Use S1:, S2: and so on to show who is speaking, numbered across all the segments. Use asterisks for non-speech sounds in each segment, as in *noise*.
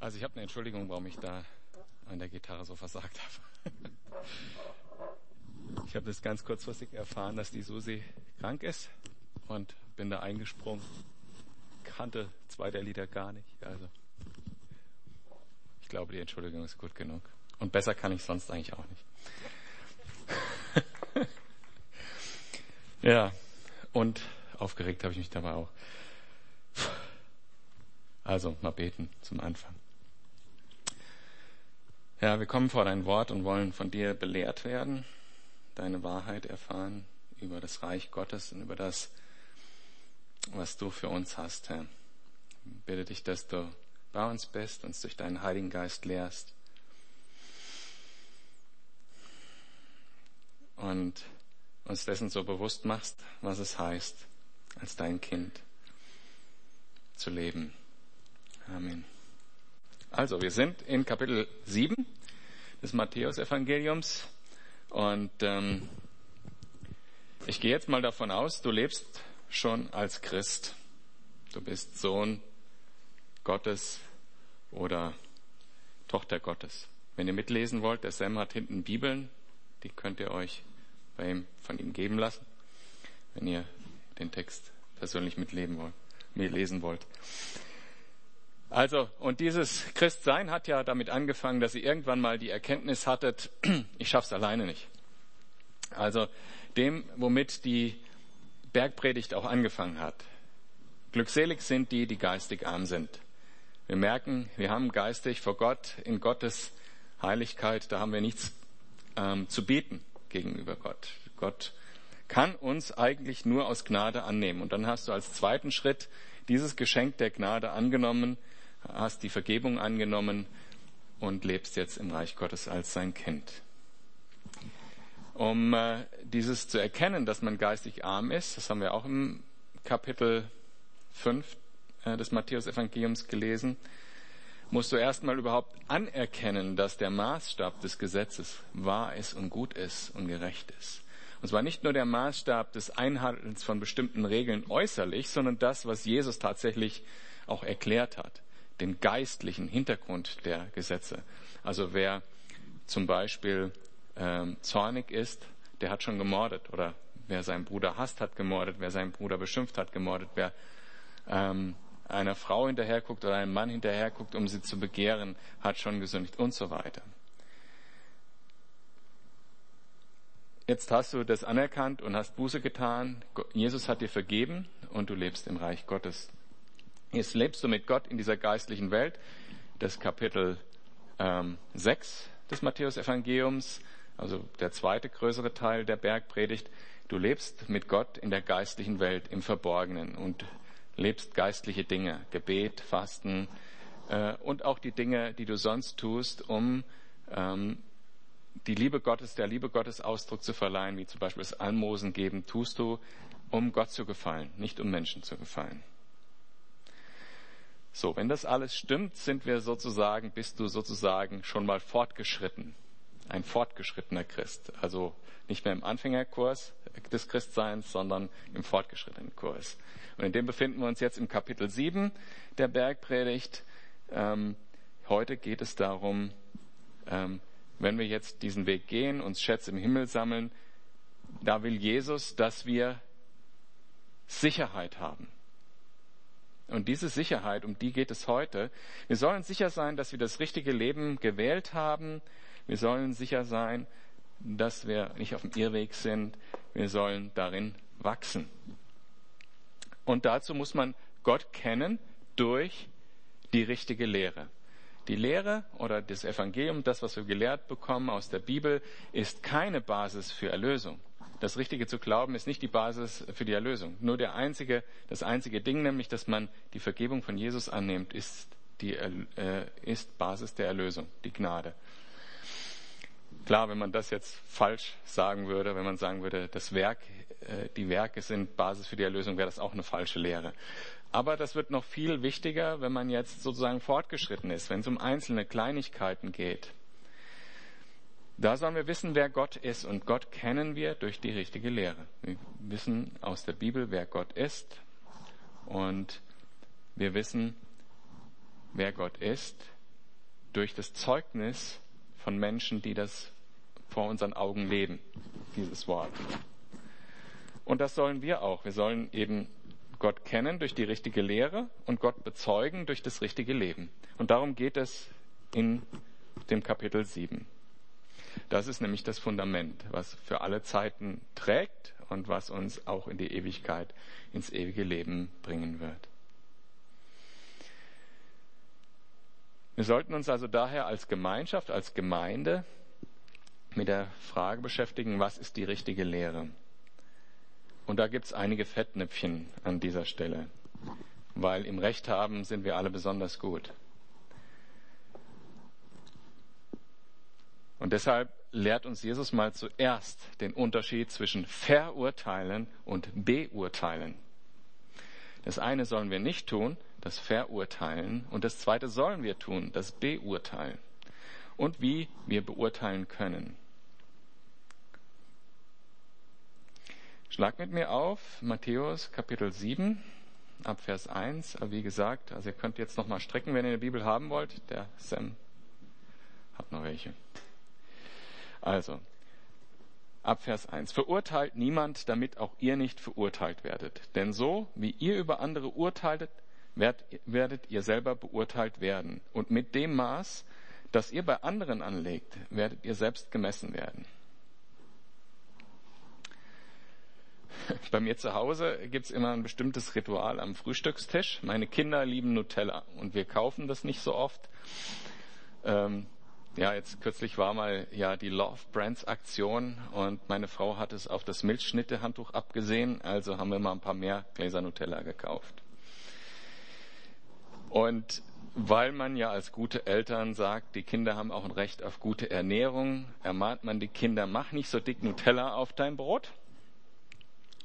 S1: Also ich habe eine Entschuldigung, warum ich da an der Gitarre so versagt habe. *laughs* Ich habe das ganz kurzfristig erfahren, dass die Susi krank ist und bin da eingesprungen. Kannte zwei der Lieder gar nicht. Also ich glaube, die Entschuldigung ist gut genug. Und besser kann ich sonst eigentlich auch nicht. *laughs* ja, und aufgeregt habe ich mich dabei auch. Also mal beten zum Anfang. Ja, wir kommen vor dein Wort und wollen von dir belehrt werden, deine Wahrheit erfahren über das Reich Gottes und über das, was du für uns hast, Herr. Ich bitte dich, dass du bei uns bist, uns durch deinen Heiligen Geist lehrst und uns dessen so bewusst machst, was es heißt, als dein Kind zu leben. Amen. Also, wir sind in Kapitel 7 des Matthäusevangeliums und ähm, ich gehe jetzt mal davon aus, du lebst schon als Christ. Du bist Sohn Gottes oder Tochter Gottes. Wenn ihr mitlesen wollt, der Sam hat hinten Bibeln, die könnt ihr euch bei ihm, von ihm geben lassen, wenn ihr den Text persönlich mitleben wollt, mitlesen wollt. Also, und dieses Christsein hat ja damit angefangen, dass ihr irgendwann mal die Erkenntnis hattet, *clears throat* ich schaff's alleine nicht. Also dem, womit die Bergpredigt auch angefangen hat. Glückselig sind die, die geistig arm sind. Wir merken, wir haben geistig vor Gott, in Gottes Heiligkeit, da haben wir nichts ähm, zu bieten gegenüber Gott. Gott kann uns eigentlich nur aus Gnade annehmen. Und dann hast du als zweiten Schritt dieses Geschenk der Gnade angenommen, hast die Vergebung angenommen und lebst jetzt im Reich Gottes als sein Kind. Um äh, dieses zu erkennen, dass man geistig arm ist, das haben wir auch im Kapitel 5 äh, des Matthäus-Evangeliums gelesen, musst du erstmal überhaupt anerkennen, dass der Maßstab des Gesetzes wahr ist und gut ist und gerecht ist. Und zwar nicht nur der Maßstab des Einhaltens von bestimmten Regeln äußerlich, sondern das, was Jesus tatsächlich auch erklärt hat den geistlichen Hintergrund der Gesetze. Also wer zum Beispiel ähm, zornig ist, der hat schon gemordet. Oder wer seinen Bruder hasst, hat gemordet. Wer seinen Bruder beschimpft, hat gemordet. Wer ähm, einer Frau hinterherguckt oder einem Mann hinterherguckt, um sie zu begehren, hat schon gesündigt und so weiter. Jetzt hast du das anerkannt und hast Buße getan. Jesus hat dir vergeben und du lebst im Reich Gottes. Jetzt lebst du mit Gott in dieser geistlichen Welt. Das Kapitel ähm, 6 des Matthäus-Evangeliums, also der zweite größere Teil der Bergpredigt. Du lebst mit Gott in der geistlichen Welt im Verborgenen und lebst geistliche Dinge, Gebet, Fasten äh, und auch die Dinge, die du sonst tust, um ähm, die Liebe Gottes, der Liebe Gottes Ausdruck zu verleihen, wie zum Beispiel das Almosen geben, tust du, um Gott zu gefallen, nicht um Menschen zu gefallen. So, wenn das alles stimmt, sind wir sozusagen, bist du sozusagen schon mal fortgeschritten. Ein fortgeschrittener Christ. Also nicht mehr im Anfängerkurs des Christseins, sondern im fortgeschrittenen Kurs. Und in dem befinden wir uns jetzt im Kapitel 7 der Bergpredigt. Ähm, heute geht es darum, ähm, wenn wir jetzt diesen Weg gehen, uns Schätze im Himmel sammeln, da will Jesus, dass wir Sicherheit haben. Und diese Sicherheit, um die geht es heute. Wir sollen sicher sein, dass wir das richtige Leben gewählt haben. Wir sollen sicher sein, dass wir nicht auf dem Irrweg sind. Wir sollen darin wachsen. Und dazu muss man Gott kennen durch die richtige Lehre. Die Lehre oder das Evangelium, das, was wir gelehrt bekommen aus der Bibel, ist keine Basis für Erlösung das Richtige zu glauben ist nicht die Basis für die Erlösung. Nur der einzige, das einzige Ding, nämlich, dass man die Vergebung von Jesus annimmt, ist, die, äh, ist Basis der Erlösung, die Gnade. Klar, wenn man das jetzt falsch sagen würde, wenn man sagen würde, das Werk, äh, die Werke sind Basis für die Erlösung, wäre das auch eine falsche Lehre. Aber das wird noch viel wichtiger, wenn man jetzt sozusagen fortgeschritten ist, wenn es um einzelne Kleinigkeiten geht. Da sollen wir wissen, wer Gott ist. Und Gott kennen wir durch die richtige Lehre. Wir wissen aus der Bibel, wer Gott ist. Und wir wissen, wer Gott ist durch das Zeugnis von Menschen, die das vor unseren Augen leben, dieses Wort. Und das sollen wir auch. Wir sollen eben Gott kennen durch die richtige Lehre und Gott bezeugen durch das richtige Leben. Und darum geht es in dem Kapitel 7. Das ist nämlich das Fundament, was für alle Zeiten trägt und was uns auch in die Ewigkeit, ins ewige Leben bringen wird. Wir sollten uns also daher als Gemeinschaft, als Gemeinde mit der Frage beschäftigen, was ist die richtige Lehre? Und da gibt es einige Fettnäpfchen an dieser Stelle, weil im Recht haben sind wir alle besonders gut. Und deshalb lehrt uns Jesus mal zuerst den Unterschied zwischen verurteilen und beurteilen. Das eine sollen wir nicht tun, das Verurteilen, und das zweite sollen wir tun, das Beurteilen. Und wie wir beurteilen können. Schlag mit mir auf Matthäus Kapitel 7 ab Vers 1. Wie gesagt, also ihr könnt jetzt nochmal strecken, wenn ihr eine Bibel haben wollt. Der Sam hat noch welche. Also, ab Vers 1. Verurteilt niemand, damit auch ihr nicht verurteilt werdet. Denn so, wie ihr über andere urteiltet, werdet ihr selber beurteilt werden. Und mit dem Maß, das ihr bei anderen anlegt, werdet ihr selbst gemessen werden. *laughs* Bei mir zu Hause gibt's immer ein bestimmtes Ritual am Frühstückstisch. Meine Kinder lieben Nutella und wir kaufen das nicht so oft. Ähm, ja, jetzt kürzlich war mal ja die Love Brands Aktion und meine Frau hat es auf das Milchschnittehandtuch abgesehen, also haben wir mal ein paar mehr Gläser Nutella gekauft. Und weil man ja als gute Eltern sagt, die Kinder haben auch ein Recht auf gute Ernährung, ermahnt man die Kinder, mach nicht so dick Nutella auf dein Brot.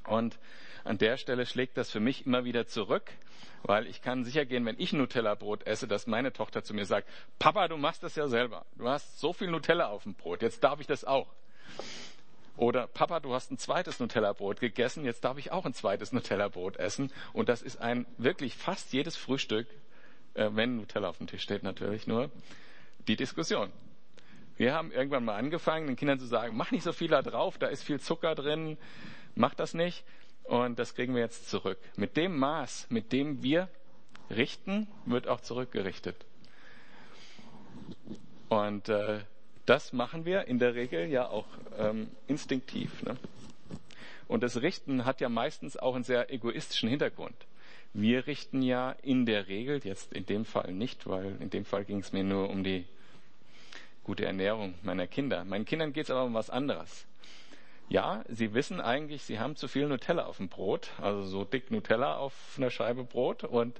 S1: Und an der Stelle schlägt das für mich immer wieder zurück, weil ich kann sicher gehen, wenn ich Nutella-Brot esse, dass meine Tochter zu mir sagt, Papa, du machst das ja selber. Du hast so viel Nutella auf dem Brot, jetzt darf ich das auch. Oder Papa, du hast ein zweites Nutella-Brot gegessen, jetzt darf ich auch ein zweites Nutella-Brot essen. Und das ist ein wirklich fast jedes Frühstück, äh, wenn Nutella auf dem Tisch steht natürlich nur, die Diskussion. Wir haben irgendwann mal angefangen, den Kindern zu sagen, mach nicht so viel da drauf, da ist viel Zucker drin, mach das nicht. Und das kriegen wir jetzt zurück. Mit dem Maß, mit dem wir richten, wird auch zurückgerichtet. Und äh, das machen wir in der Regel ja auch ähm, instinktiv. Ne? Und das Richten hat ja meistens auch einen sehr egoistischen Hintergrund. Wir richten ja in der Regel, jetzt in dem Fall nicht, weil in dem Fall ging es mir nur um die gute Ernährung meiner Kinder. Meinen Kindern geht es aber um was anderes ja, sie wissen eigentlich, sie haben zu viel Nutella auf dem Brot, also so dick Nutella auf einer Scheibe Brot und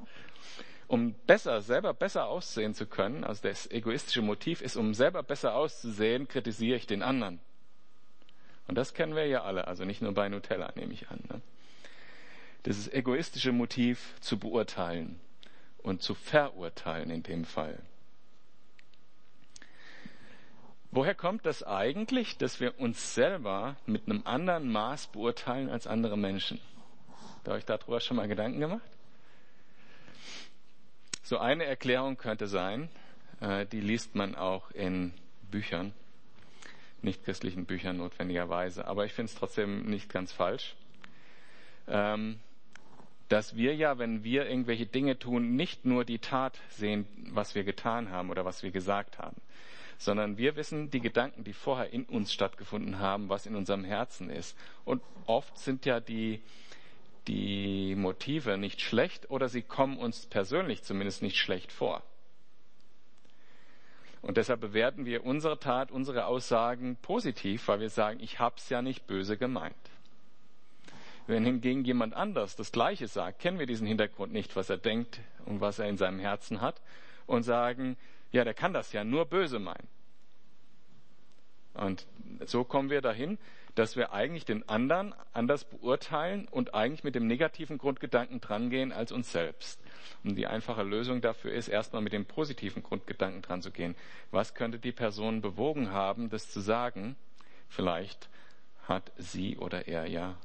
S1: um besser, selber besser aussehen zu können, also das egoistische Motiv ist, um selber besser auszusehen, kritisiere ich den anderen. Und das kennen wir ja alle, also nicht nur bei Nutella, nehme ich an. Ne? Dieses egoistische Motiv zu beurteilen und zu verurteilen in dem Fall. Woher kommt das eigentlich, dass wir uns selber mit einem anderen Maß beurteilen als andere Menschen? Habt ihr euch darüber schon mal Gedanken gemacht? So eine Erklärung könnte sein, äh, die liest man auch in Büchern, nicht christlichen Büchern notwendigerweise, aber ich finde es trotzdem nicht ganz falsch, ähm, dass wir ja, wenn wir irgendwelche Dinge tun, nicht nur die Tat sehen, was wir getan haben oder was wir gesagt haben, sondern wir wissen die Gedanken, die vorher in uns stattgefunden haben, was in unserem Herzen ist. Und oft sind ja die, die Motive nicht schlecht oder sie kommen uns persönlich zumindest nicht schlecht vor. Und deshalb bewerten wir unsere Tat, unsere Aussagen positiv, weil wir sagen, ich hab's ja nicht böse gemeint. Wenn hingegen jemand anders das Gleiche sagt, kennen wir diesen Hintergrund nicht, was er denkt und was er in seinem Herzen hat, und sagen, ja, der kann das ja nur böse meinen. Und so kommen wir dahin, dass wir eigentlich den anderen anders beurteilen und eigentlich mit dem negativen Grundgedanken drangehen als uns selbst. Und die einfache Lösung dafür ist, erstmal mit dem positiven Grundgedanken dran zu gehen. Was könnte die Person bewogen haben, das zu sagen? Vielleicht hat sie oder er ja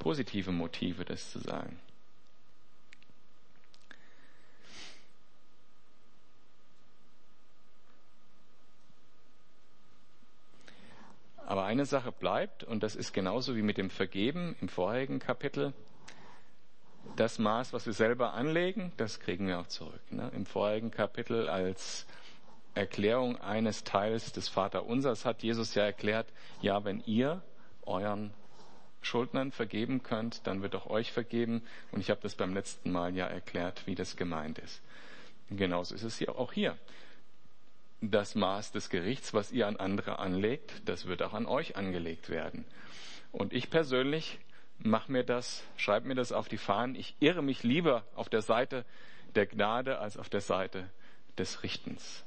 S1: positive Motive, das zu sagen. Aber eine Sache bleibt, und das ist genauso wie mit dem Vergeben im vorherigen Kapitel. Das Maß, was wir selber anlegen, das kriegen wir auch zurück. Ne? Im vorherigen Kapitel als Erklärung eines Teils des Vaterunsers hat Jesus ja erklärt, ja, wenn ihr euren Schuldnern vergeben könnt, dann wird auch euch vergeben. Und ich habe das beim letzten Mal ja erklärt, wie das gemeint ist. genauso ist es hier auch hier. Das Maß des Gerichts, was ihr an andere anlegt, das wird auch an euch angelegt werden. Und ich persönlich mache mir das, schreibe mir das auf die Fahnen. Ich irre mich lieber auf der Seite der Gnade als auf der Seite des Richtens.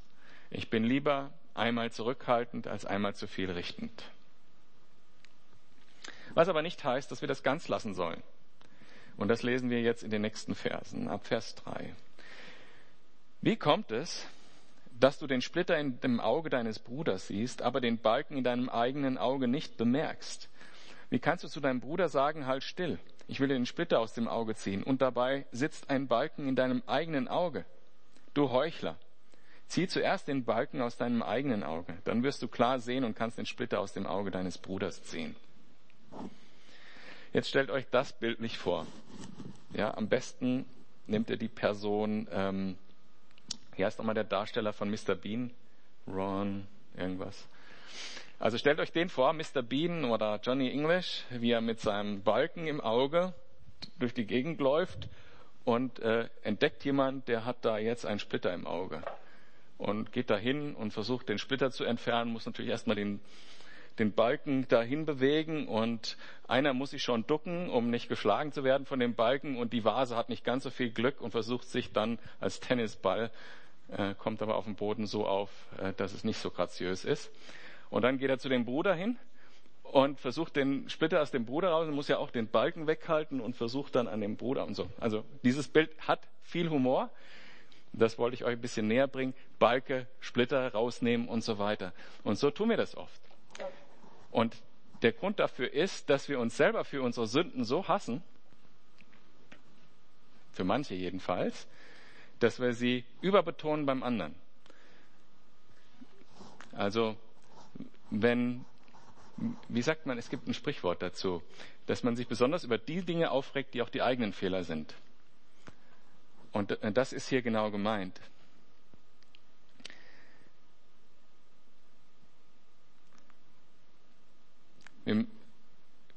S1: Ich bin lieber einmal zurückhaltend als einmal zu viel richtend. Was aber nicht heißt, dass wir das ganz lassen sollen. Und das lesen wir jetzt in den nächsten Versen, ab Vers 3. Wie kommt es, dass du den Splitter in dem Auge deines Bruders siehst, aber den Balken in deinem eigenen Auge nicht bemerkst? Wie kannst du zu deinem Bruder sagen, halt still, ich will dir den Splitter aus dem Auge ziehen, und dabei sitzt ein Balken in deinem eigenen Auge? Du Heuchler, zieh zuerst den Balken aus deinem eigenen Auge, dann wirst du klar sehen und kannst den Splitter aus dem Auge deines Bruders ziehen. Jetzt stellt euch das bildlich vor. Ja, am besten nimmt ihr die Person, ähm, wie heißt nochmal der Darsteller von Mr. Bean? Ron, irgendwas. Also stellt euch den vor, Mr. Bean oder Johnny English, wie er mit seinem Balken im Auge durch die Gegend läuft und äh, entdeckt jemand, der hat da jetzt einen Splitter im Auge und geht da hin und versucht den Splitter zu entfernen, muss natürlich erstmal den den Balken dahin bewegen und einer muss sich schon ducken, um nicht geschlagen zu werden von dem Balken und die Vase hat nicht ganz so viel Glück und versucht sich dann als Tennisball, äh, kommt aber auf dem Boden so auf, äh, dass es nicht so graziös ist. Und dann geht er zu dem Bruder hin und versucht den Splitter aus dem Bruder raus und muss ja auch den Balken weghalten und versucht dann an dem Bruder und so. Also dieses Bild hat viel Humor. Das wollte ich euch ein bisschen näher bringen. Balke, Splitter rausnehmen und so weiter. Und so tun wir das oft. Und der Grund dafür ist, dass wir uns selber für unsere Sünden so hassen, für manche jedenfalls, dass wir sie überbetonen beim anderen. Also, wenn, wie sagt man, es gibt ein Sprichwort dazu, dass man sich besonders über die Dinge aufregt, die auch die eigenen Fehler sind. Und das ist hier genau gemeint. Wir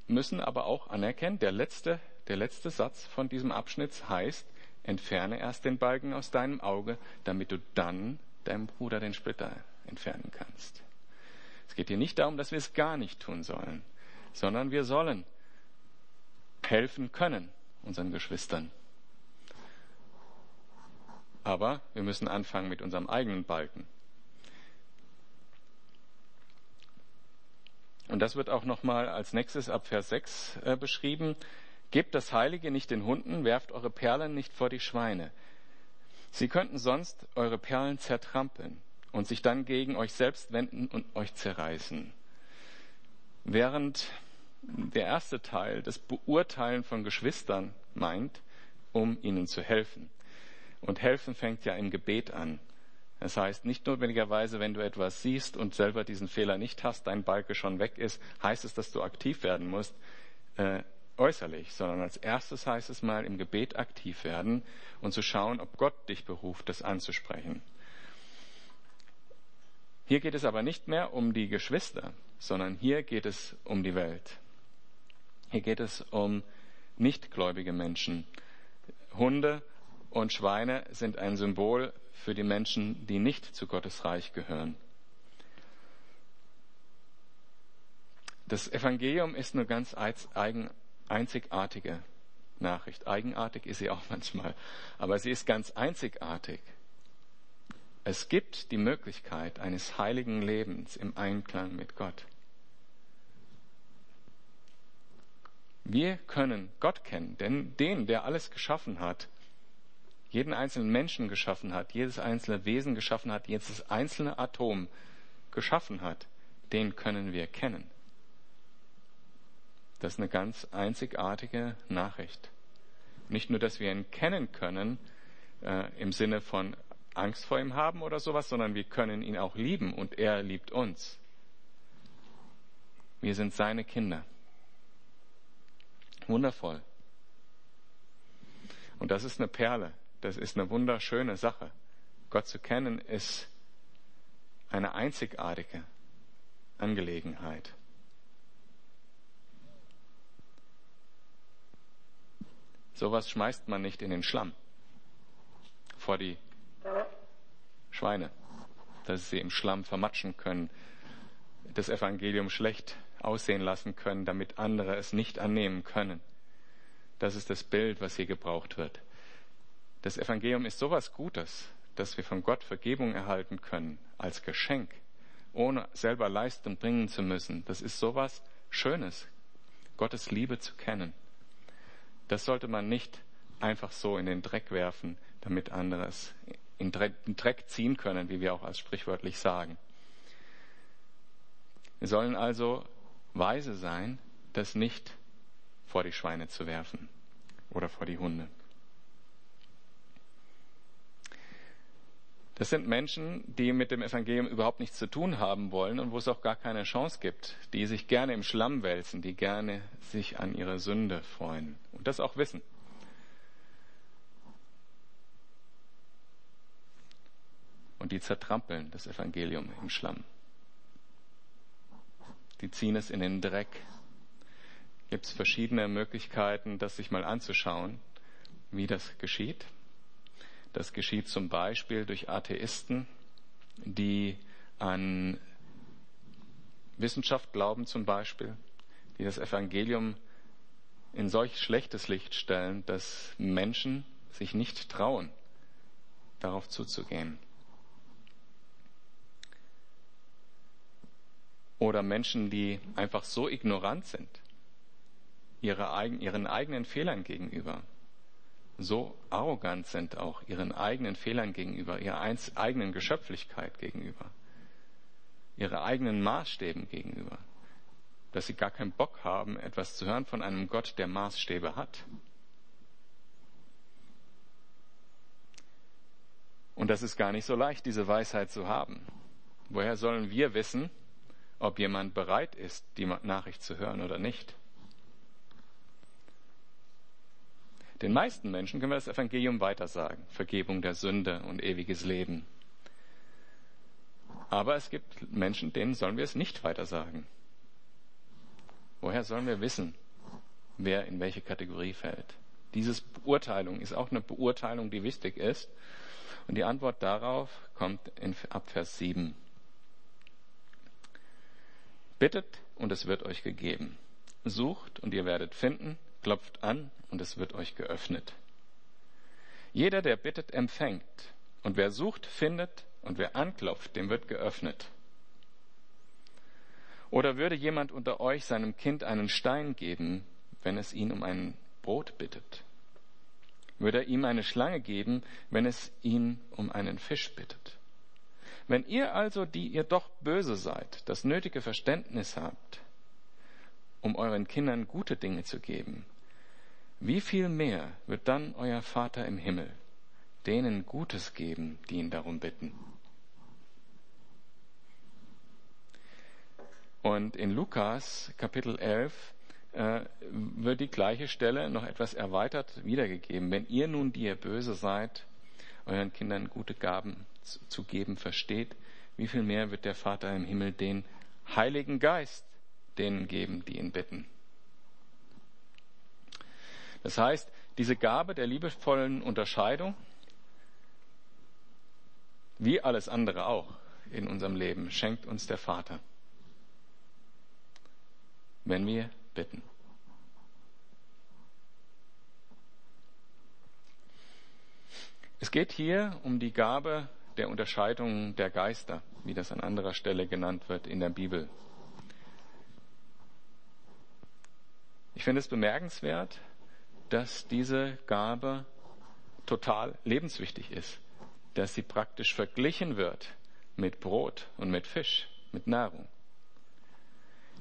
S1: müssen aber auch anerkennen, der letzte, der letzte Satz von diesem Abschnitt heißt, entferne erst den Balken aus deinem Auge, damit du dann deinem Bruder den Splitter entfernen kannst. Es geht hier nicht darum, dass wir es gar nicht tun sollen, sondern wir sollen helfen können unseren Geschwistern. Aber wir müssen anfangen mit unserem eigenen Balken. Und das wird auch nochmal als nächstes ab Vers 6 äh, beschrieben. Gebt das Heilige nicht den Hunden, werft eure Perlen nicht vor die Schweine. Sie könnten sonst eure Perlen zertrampeln und sich dann gegen euch selbst wenden und euch zerreißen. Während der erste Teil das Beurteilen von Geschwistern meint, um ihnen zu helfen. Und helfen fängt ja im Gebet an. Das heißt, nicht notwendigerweise, wenn du etwas siehst und selber diesen Fehler nicht hast, dein Balke schon weg ist, heißt es, dass du aktiv werden musst, äh, äußerlich, sondern als erstes heißt es mal im Gebet aktiv werden und zu schauen, ob Gott dich beruft, das anzusprechen. Hier geht es aber nicht mehr um die Geschwister, sondern hier geht es um die Welt. Hier geht es um nichtgläubige Menschen. Hunde und Schweine sind ein Symbol für die Menschen, die nicht zu Gottes Reich gehören. Das Evangelium ist eine ganz eigen, einzigartige Nachricht. Eigenartig ist sie auch manchmal, aber sie ist ganz einzigartig. Es gibt die Möglichkeit eines heiligen Lebens im Einklang mit Gott. Wir können Gott kennen, denn den, der alles geschaffen hat, jeden einzelnen Menschen geschaffen hat, jedes einzelne Wesen geschaffen hat, jedes einzelne Atom geschaffen hat, den können wir kennen. Das ist eine ganz einzigartige Nachricht. Nicht nur, dass wir ihn kennen können, äh, im Sinne von Angst vor ihm haben oder sowas, sondern wir können ihn auch lieben und er liebt uns. Wir sind seine Kinder. Wundervoll. Und das ist eine Perle. Das ist eine wunderschöne Sache. Gott zu kennen ist eine einzigartige Angelegenheit. Sowas schmeißt man nicht in den Schlamm vor die Schweine, dass sie im Schlamm vermatschen können, das Evangelium schlecht aussehen lassen können, damit andere es nicht annehmen können. Das ist das Bild, was hier gebraucht wird. Das Evangelium ist sowas Gutes, dass wir von Gott Vergebung erhalten können als Geschenk, ohne selber Leistung bringen zu müssen. Das ist sowas Schönes, Gottes Liebe zu kennen. Das sollte man nicht einfach so in den Dreck werfen, damit andere es in den Dreck ziehen können, wie wir auch als sprichwörtlich sagen. Wir sollen also weise sein, das nicht vor die Schweine zu werfen oder vor die Hunde. Das sind Menschen, die mit dem Evangelium überhaupt nichts zu tun haben wollen und wo es auch gar keine Chance gibt, die sich gerne im Schlamm wälzen, die gerne sich an ihre Sünde freuen und das auch wissen. Und die zertrampeln das Evangelium im Schlamm. Die ziehen es in den Dreck. Gibt es verschiedene Möglichkeiten, das sich mal anzuschauen, wie das geschieht. Das geschieht zum Beispiel durch Atheisten, die an Wissenschaft glauben zum Beispiel, die das Evangelium in solch schlechtes Licht stellen, dass Menschen sich nicht trauen, darauf zuzugehen. Oder Menschen, die einfach so ignorant sind, ihre, ihren eigenen Fehlern gegenüber, so arrogant sind auch ihren eigenen Fehlern gegenüber, ihrer eigenen Geschöpflichkeit gegenüber, ihre eigenen Maßstäben gegenüber, dass sie gar keinen Bock haben, etwas zu hören von einem Gott, der Maßstäbe hat. Und das ist gar nicht so leicht, diese Weisheit zu haben. Woher sollen wir wissen, ob jemand bereit ist, die Nachricht zu hören oder nicht? Den meisten Menschen können wir das Evangelium weitersagen. Vergebung der Sünde und ewiges Leben. Aber es gibt Menschen, denen sollen wir es nicht weitersagen. Woher sollen wir wissen, wer in welche Kategorie fällt? Diese Beurteilung ist auch eine Beurteilung, die wichtig ist. Und die Antwort darauf kommt in, ab Vers 7. Bittet und es wird euch gegeben. Sucht und ihr werdet finden klopft an und es wird euch geöffnet. Jeder, der bittet, empfängt. Und wer sucht, findet. Und wer anklopft, dem wird geöffnet. Oder würde jemand unter euch seinem Kind einen Stein geben, wenn es ihn um ein Brot bittet? Würde er ihm eine Schlange geben, wenn es ihn um einen Fisch bittet? Wenn ihr also, die ihr doch böse seid, das nötige Verständnis habt, um euren Kindern gute Dinge zu geben, wie viel mehr wird dann euer Vater im Himmel denen Gutes geben, die ihn darum bitten? Und in Lukas Kapitel 11 äh, wird die gleiche Stelle noch etwas erweitert wiedergegeben. Wenn ihr nun, die ihr böse seid, euren Kindern gute Gaben zu, zu geben versteht, wie viel mehr wird der Vater im Himmel den Heiligen Geist denen geben, die ihn bitten? Das heißt, diese Gabe der liebevollen Unterscheidung, wie alles andere auch in unserem Leben, schenkt uns der Vater, wenn wir bitten. Es geht hier um die Gabe der Unterscheidung der Geister, wie das an anderer Stelle genannt wird in der Bibel. Ich finde es bemerkenswert, dass diese Gabe total lebenswichtig ist, dass sie praktisch verglichen wird mit Brot und mit Fisch, mit Nahrung.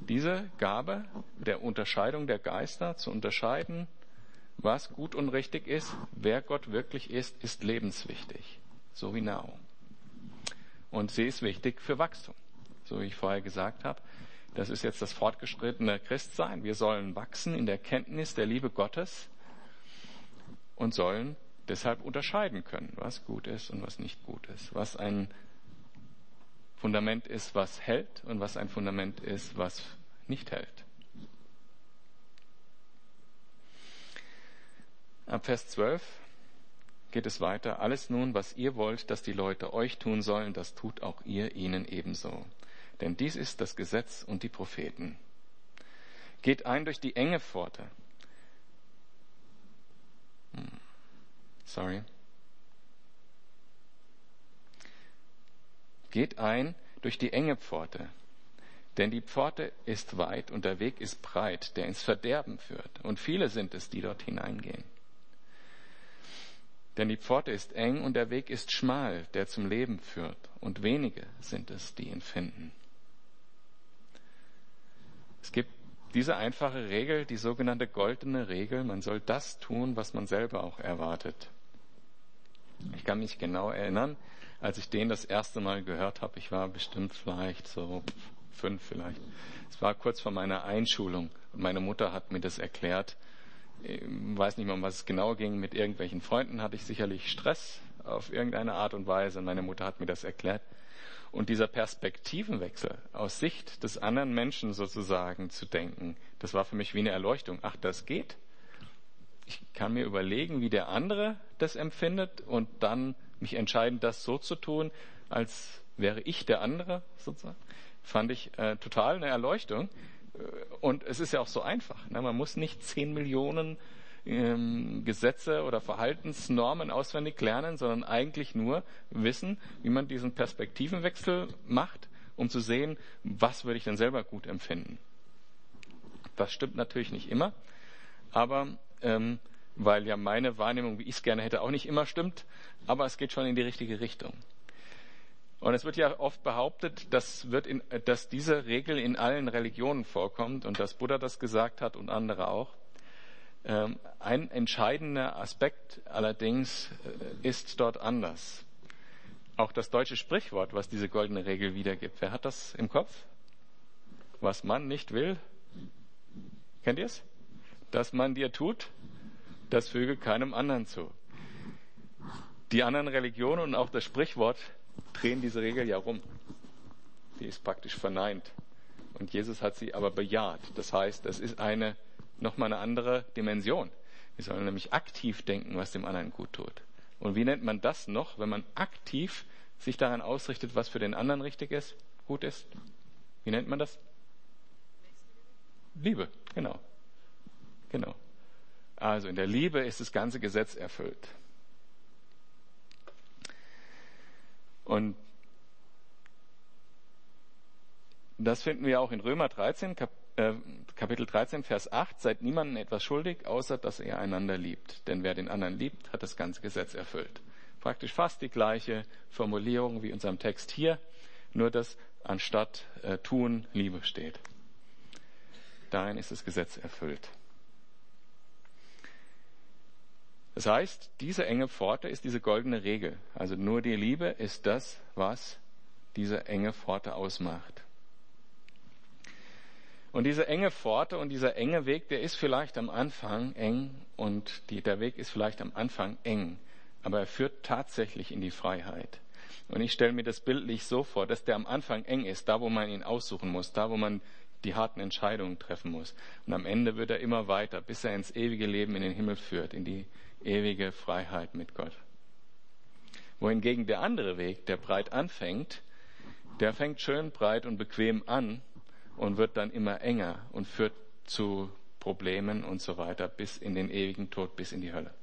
S1: Diese Gabe der Unterscheidung der Geister, zu unterscheiden, was gut und richtig ist, wer Gott wirklich ist, ist lebenswichtig, so wie Nahrung. Und sie ist wichtig für Wachstum. So wie ich vorher gesagt habe, Das ist jetzt das fortgeschrittene Christsein. Wir sollen wachsen in der Kenntnis der Liebe Gottes und sollen deshalb unterscheiden können, was gut ist und was nicht gut ist, was ein Fundament ist, was hält und was ein Fundament ist, was nicht hält. Ab Vers 12 geht es weiter. Alles nun, was ihr wollt, dass die Leute euch tun sollen, das tut auch ihr ihnen ebenso. Denn dies ist das Gesetz und die Propheten. Geht ein durch die enge Pforte. Hm. Sorry. Geht ein durch die enge Pforte. Denn die Pforte ist weit und der Weg ist breit, der ins Verderben führt. Und viele sind es, die dort hineingehen. Denn die Pforte ist eng und der Weg ist schmal, der zum Leben führt. Und wenige sind es, die ihn finden. Es gibt diese einfache Regel, die sogenannte goldene Regel. Man soll das tun, was man selber auch erwartet. Ich kann mich genau erinnern, als ich den das erste Mal gehört habe. Ich war bestimmt vielleicht so fünf vielleicht. Es war kurz vor meiner Einschulung meine Mutter hat mir das erklärt. Ich weiß nicht mehr, um was es genau ging. Mit irgendwelchen Freunden hatte ich sicherlich Stress auf irgendeine Art und Weise meine Mutter hat mir das erklärt. Und dieser Perspektivenwechsel aus Sicht des anderen Menschen sozusagen zu denken, das war für mich wie eine Erleuchtung. Ach, das geht. Ich kann mir überlegen, wie der andere das empfindet und dann mich entscheiden, das so zu tun, als wäre ich der andere sozusagen. Fand ich äh, total eine Erleuchtung. Äh, und es ist ja auch so einfach. Ne? Man muss nicht zehn Millionen ähm, Gesetze oder Verhaltensnormen auswendig lernen, sondern eigentlich nur wissen, wie man diesen Perspektivenwechsel macht, um zu sehen, was würde ich denn selber gut empfinden. Das stimmt natürlich nicht immer, aber ähm, weil ja meine Wahrnehmung, wie ich es gerne hätte, auch nicht immer stimmt, aber es geht schon in die richtige Richtung. Und es wird ja oft behauptet, dass, wird in, dass diese Regel in allen Religionen vorkommt und dass Buddha das gesagt hat und andere auch. Ähm, ein entscheidender Aspekt allerdings äh, ist dort anders. Auch das deutsche Sprichwort, was diese goldene Regel wiedergibt. Wer hat das im Kopf? Was man nicht will, kennt ihr es? Dass man dir tut, das füge keinem anderen zu. Die anderen Religionen und auch das Sprichwort drehen diese Regel ja rum. Die ist praktisch verneint. Und Jesus hat sie aber bejaht. Das heißt, es ist eine nochmal eine andere Dimension. Wir sollen nämlich aktiv denken, was dem anderen gut tut. Und wie nennt man das noch, wenn man aktiv sich daran ausrichtet, was für den anderen richtig ist, gut ist? Wie nennt man das? Liebe, genau. Genau. Also in der Liebe ist das ganze Gesetz erfüllt. Und das finden wir auch in Römer 13, äh, Kapitel 13, Vers 8. Seid niemandem etwas schuldig, außer dass ihr einander liebt. Denn wer den anderen liebt, hat das ganze Gesetz erfüllt. Praktisch fast die gleiche Formulierung wie in unserem Text hier, nur dass anstatt äh, tun Liebe steht. Darin ist das Gesetz erfüllt. Das heißt, diese enge Pforte ist diese goldene Regel. Also nur die Liebe ist das, was diese enge Pforte ausmacht. Und diese enge Pforte und dieser enge Weg, der ist vielleicht am Anfang eng und die, der Weg ist vielleicht am Anfang eng, aber er führt tatsächlich in die Freiheit. Und ich stelle mir das bildlich so vor, dass der am Anfang eng ist, da wo man ihn aussuchen muss, da wo man die harten Entscheidungen treffen muss. Und am Ende wird er immer weiter, bis er ins ewige Leben in den Himmel führt, in die ewige Freiheit mit Gott. Wohingegen der andere Weg, der breit anfängt, der fängt schön breit und bequem an und wird dann immer enger und führt zu Problemen und so weiter bis in den ewigen Tod, bis in die Hölle.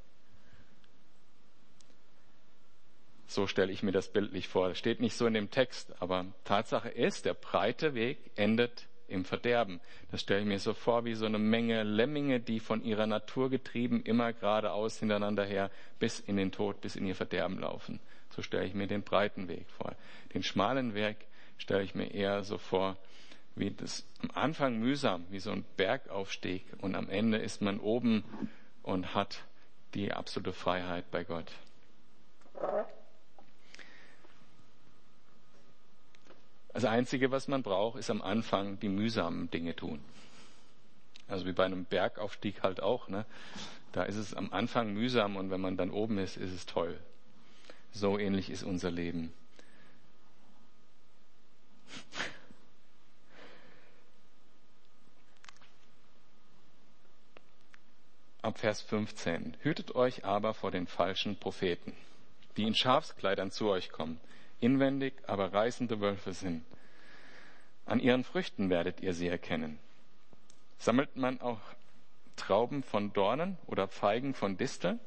S1: So stelle ich mir das bildlich vor. Das steht nicht so in dem Text, aber Tatsache ist, der breite Weg endet im Verderben. Das stelle ich mir so vor wie so eine Menge Lemminge, die von ihrer Natur getrieben immer geradeaus hintereinander her bis in den Tod, bis in ihr Verderben laufen. So stelle ich mir den breiten Weg vor. Den schmalen Weg stelle ich mir eher so vor, wie das am Anfang mühsam, wie so ein Bergaufstieg und am Ende ist man oben und hat die absolute Freiheit bei Gott. Das Einzige, was man braucht, ist am Anfang die mühsamen Dinge tun. Also wie bei einem Bergaufstieg halt auch. Ne? Da ist es am Anfang mühsam und wenn man dann oben ist, ist es toll. So ähnlich ist unser Leben. Ab Vers 15. Hütet euch aber vor den falschen Propheten, die in Schafskleidern zu euch kommen inwendig aber reißende Wölfe sind. An ihren Früchten werdet ihr sie erkennen. Sammelt man auch Trauben von Dornen oder Feigen von Disteln,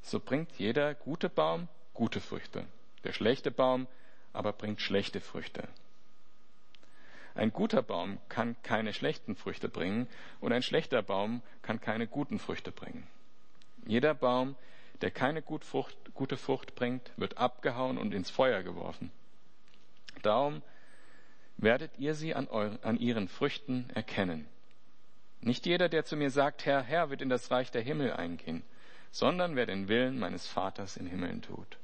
S1: so bringt jeder gute Baum gute Früchte. Der schlechte Baum aber bringt schlechte Früchte. Ein guter Baum kann keine schlechten Früchte bringen und ein schlechter Baum kann keine guten Früchte bringen. Jeder Baum, der keine gute Frucht bringt, wird abgehauen und ins Feuer geworfen. Darum werdet ihr sie an, euren, an ihren Früchten erkennen. Nicht jeder, der zu mir sagt, Herr, Herr, wird in das Reich der Himmel eingehen, sondern wer den Willen meines Vaters im Himmel tut.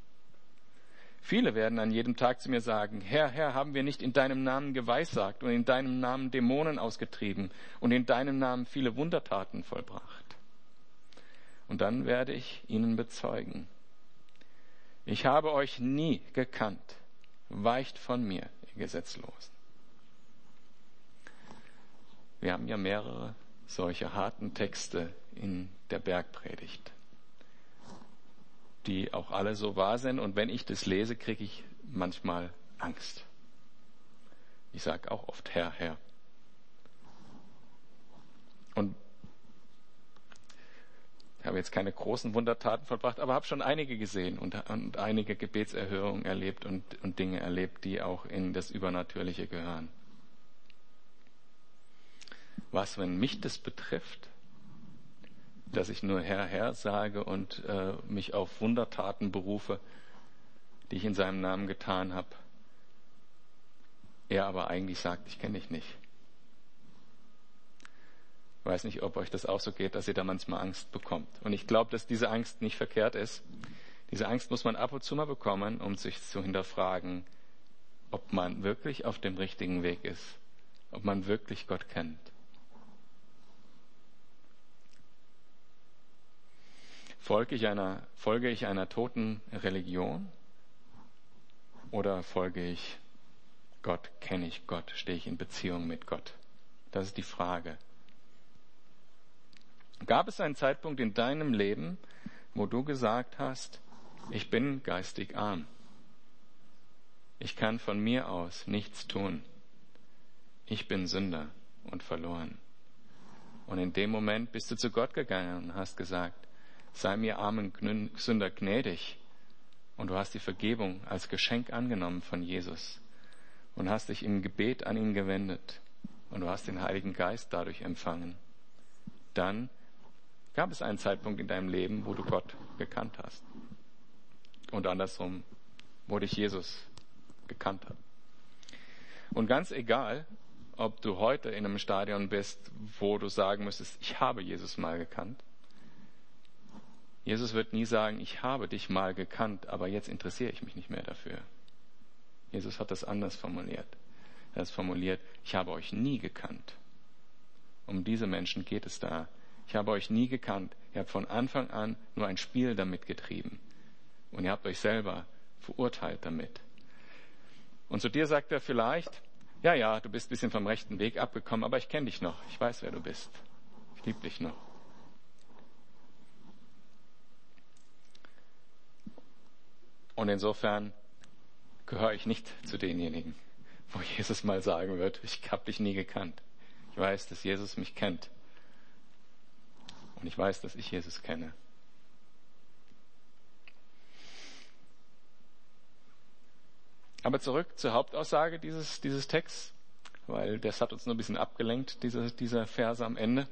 S1: Viele werden an jedem Tag zu mir sagen, Herr, Herr, haben wir nicht in deinem Namen geweissagt und in deinem Namen Dämonen ausgetrieben und in deinem Namen viele Wundertaten vollbracht? Und dann werde ich ihnen bezeugen. Ich habe euch nie gekannt. Weicht von mir, ihr Gesetzlosen. Wir haben ja mehrere solche harten Texte in der Bergpredigt, die auch alle so wahr sind. Und wenn ich das lese, kriege ich manchmal Angst. Ich sage auch oft Herr, Herr. Und ich habe jetzt keine großen Wundertaten vollbracht, aber habe schon einige gesehen und, und einige Gebetserhörungen erlebt und, und Dinge erlebt, die auch in das Übernatürliche gehören. Was, wenn mich das betrifft, dass ich nur Herr, Herr sage und äh, mich auf Wundertaten berufe, die ich in seinem Namen getan habe, er aber eigentlich sagt, ich kenne dich nicht. Ich weiß nicht, ob euch das auch so geht, dass ihr da manchmal Angst bekommt. Und ich glaube, dass diese Angst nicht verkehrt ist. Diese Angst muss man ab und zu mal bekommen, um sich zu hinterfragen, ob man wirklich auf dem richtigen Weg ist, ob man wirklich Gott kennt. Folge ich einer, folge ich einer toten Religion oder folge ich Gott, kenne ich Gott, stehe ich in Beziehung mit Gott? Das ist die Frage. Gab es einen Zeitpunkt in deinem Leben, wo du gesagt hast, ich bin geistig arm. Ich kann von mir aus nichts tun. Ich bin Sünder und verloren. Und in dem Moment bist du zu Gott gegangen und hast gesagt, sei mir armen Sünder gnädig. Und du hast die Vergebung als Geschenk angenommen von Jesus und hast dich im Gebet an ihn gewendet und du hast den Heiligen Geist dadurch empfangen. Dann Gab es einen Zeitpunkt in deinem Leben, wo du Gott gekannt hast? Und andersrum, wo dich Jesus gekannt hat. Und ganz egal, ob du heute in einem Stadion bist, wo du sagen müsstest, ich habe Jesus mal gekannt. Jesus wird nie sagen, ich habe dich mal gekannt, aber jetzt interessiere ich mich nicht mehr dafür. Jesus hat das anders formuliert. Er hat formuliert, ich habe euch nie gekannt. Um diese Menschen geht es da ich habe euch nie gekannt. Ihr habt von Anfang an nur ein Spiel damit getrieben. Und ihr habt euch selber verurteilt damit. Und zu dir sagt er vielleicht, ja, ja, du bist ein bisschen vom rechten Weg abgekommen, aber ich kenne dich noch. Ich weiß, wer du bist. Ich liebe dich noch. Und insofern gehöre ich nicht zu denjenigen, wo Jesus mal sagen wird, ich habe dich nie gekannt. Ich weiß, dass Jesus mich kennt. Und ich weiß, dass ich Jesus kenne. Aber zurück zur Hauptaussage dieses, dieses Texts, weil das hat uns nur ein bisschen abgelenkt, dieser, dieser Verse am Ende.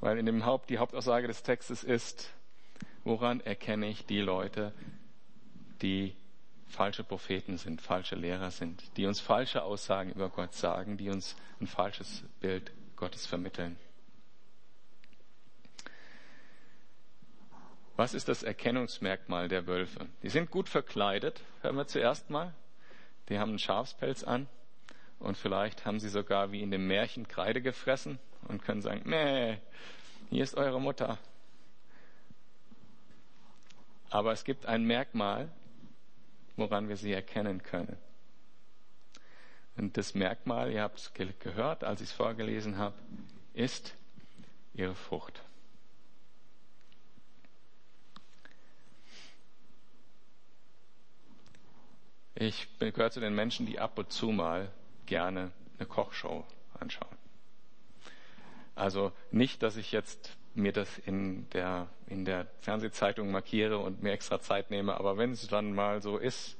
S1: Weil in dem Haupt, die Hauptaussage des Textes ist, woran erkenne ich die Leute, die falsche Propheten sind, falsche Lehrer sind, die uns falsche Aussagen über Gott sagen, die uns ein falsches Bild Gottes vermitteln. Was ist das Erkennungsmerkmal der Wölfe? Die sind gut verkleidet, hören wir zuerst mal. Die haben einen Schafspelz an. Und vielleicht haben sie sogar wie in dem Märchen Kreide gefressen und können sagen, nee, hier ist eure Mutter. Aber es gibt ein Merkmal, woran wir sie erkennen können. Und das Merkmal, ihr habt es gehört, als ich es vorgelesen habe, ist ihre Frucht. Ich gehöre zu den Menschen, die ab und zu mal gerne eine Kochshow anschauen. Also nicht, dass ich jetzt mir das in der, in der Fernsehzeitung markiere und mir extra Zeit nehme, aber wenn es dann mal so ist,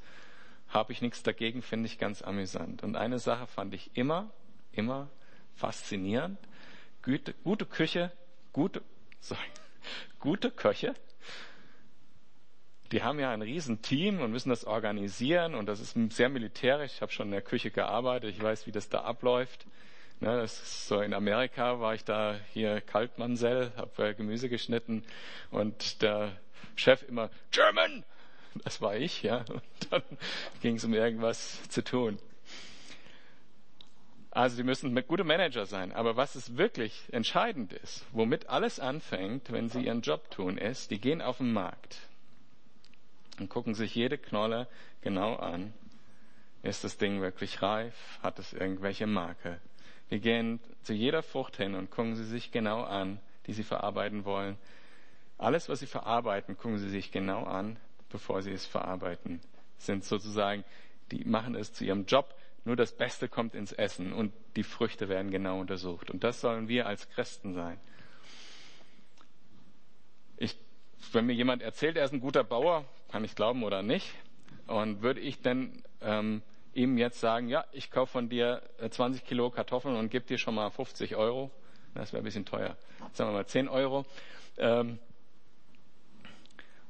S1: habe ich nichts dagegen, finde ich ganz amüsant. Und eine Sache fand ich immer, immer faszinierend. Gute, gute Küche, gute, *laughs* sorry, gute Köche, die haben ja ein Riesenteam und müssen das organisieren und das ist sehr militärisch. Ich habe schon in der Küche gearbeitet, ich weiß, wie das da abläuft. Ne, so in Amerika war ich da hier Kaltmansell, habe Gemüse geschnitten und der Chef immer German, das war ich, ja. *laughs* Und dann ging es um irgendwas zu tun. Also sie müssen gute Manager sein. Aber was es wirklich entscheidend ist, womit alles anfängt, wenn sie ihren Job tun, ist, die gehen auf den Markt und gucken sich jede Knolle genau an. Ist das Ding wirklich reif? Hat es irgendwelche Marke? Wir gehen zu jeder Frucht hin und gucken sie sich genau an, die sie verarbeiten wollen. Alles, was sie verarbeiten, gucken sie sich genau an, bevor sie es verarbeiten. Sind sozusagen, die machen es zu ihrem Job. Nur das Beste kommt ins Essen und die Früchte werden genau untersucht. Und das sollen wir als Christen sein. Ich, wenn mir jemand erzählt, er ist ein guter Bauer, kann ich glauben oder nicht, und würde ich dann ähm, ihm jetzt sagen, ja, ich kaufe von dir 20 äh, Kilo Kartoffeln und gebe dir schon mal 50 Euro. Das wäre ein bisschen teuer. Sagen wir mal 10 Euro. Ähm,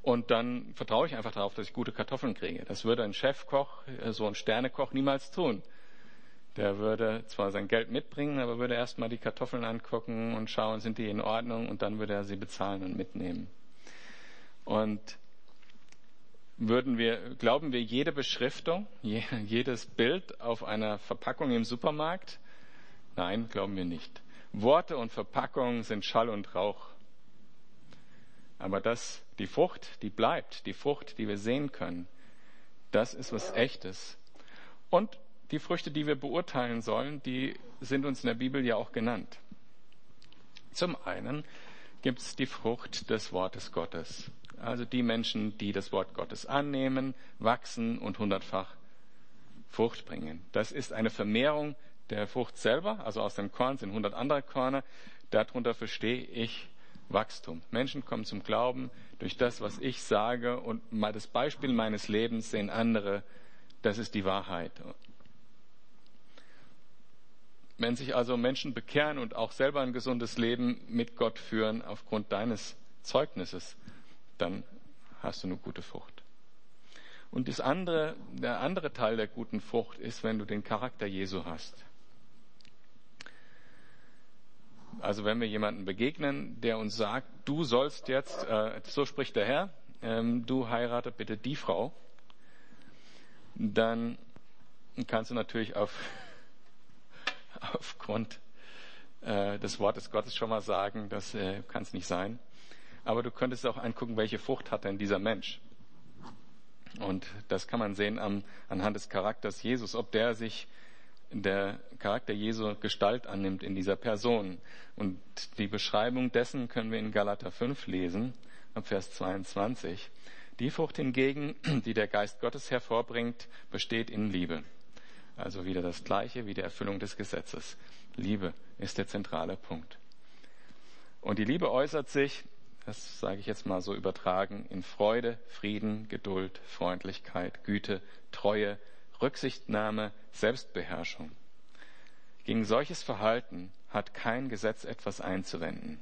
S1: und dann vertraue ich einfach darauf, dass ich gute Kartoffeln kriege. Das würde ein Chefkoch, äh, so ein Sternekoch niemals tun. Der würde zwar sein Geld mitbringen, aber würde erstmal die Kartoffeln angucken und schauen, sind die in Ordnung und dann würde er sie bezahlen und mitnehmen. Und würden wir, glauben wir, jede Beschriftung, jedes Bild auf einer Verpackung im Supermarkt? Nein, glauben wir nicht. Worte und Verpackungen sind Schall und Rauch. Aber das, die Frucht, die bleibt, die Frucht, die wir sehen können, das ist was Echtes. Und die Früchte, die wir beurteilen sollen, die sind uns in der Bibel ja auch genannt. Zum einen gibt es die Frucht des Wortes Gottes. Also die Menschen, die das Wort Gottes annehmen, wachsen und hundertfach Frucht bringen. Das ist eine Vermehrung der Frucht selber, also aus dem Korn sind hundert andere Körner. Darunter verstehe ich Wachstum. Menschen kommen zum Glauben durch das, was ich sage und das Beispiel meines Lebens sehen andere, das ist die Wahrheit. Wenn sich also Menschen bekehren und auch selber ein gesundes Leben mit Gott führen aufgrund deines Zeugnisses, dann hast du eine gute Frucht. Und das andere, der andere Teil der guten Frucht ist, wenn du den Charakter Jesu hast. Also wenn wir jemanden begegnen, der uns sagt, du sollst jetzt, äh, so spricht der Herr, ähm, du heirate bitte die Frau, dann kannst du natürlich auf, *laughs* aufgrund äh, des Wortes Gottes schon mal sagen, das äh, kann es nicht sein aber du könntest auch angucken, welche Frucht hat denn dieser Mensch. Und das kann man sehen am, anhand des Charakters Jesus, ob der sich der Charakter Jesu Gestalt annimmt in dieser Person. Und die Beschreibung dessen können wir in Galater 5 lesen, ab Vers 22. Die Frucht hingegen, die der Geist Gottes hervorbringt, besteht in Liebe. Also wieder das Gleiche wie die Erfüllung des Gesetzes. Liebe ist der zentrale Punkt. Und die Liebe äußert sich das sage ich jetzt mal so übertragen, in Freude, Frieden, Geduld, Freundlichkeit, Güte, Treue, Rücksichtnahme, Selbstbeherrschung. Gegen solches Verhalten hat kein Gesetz etwas einzuwenden.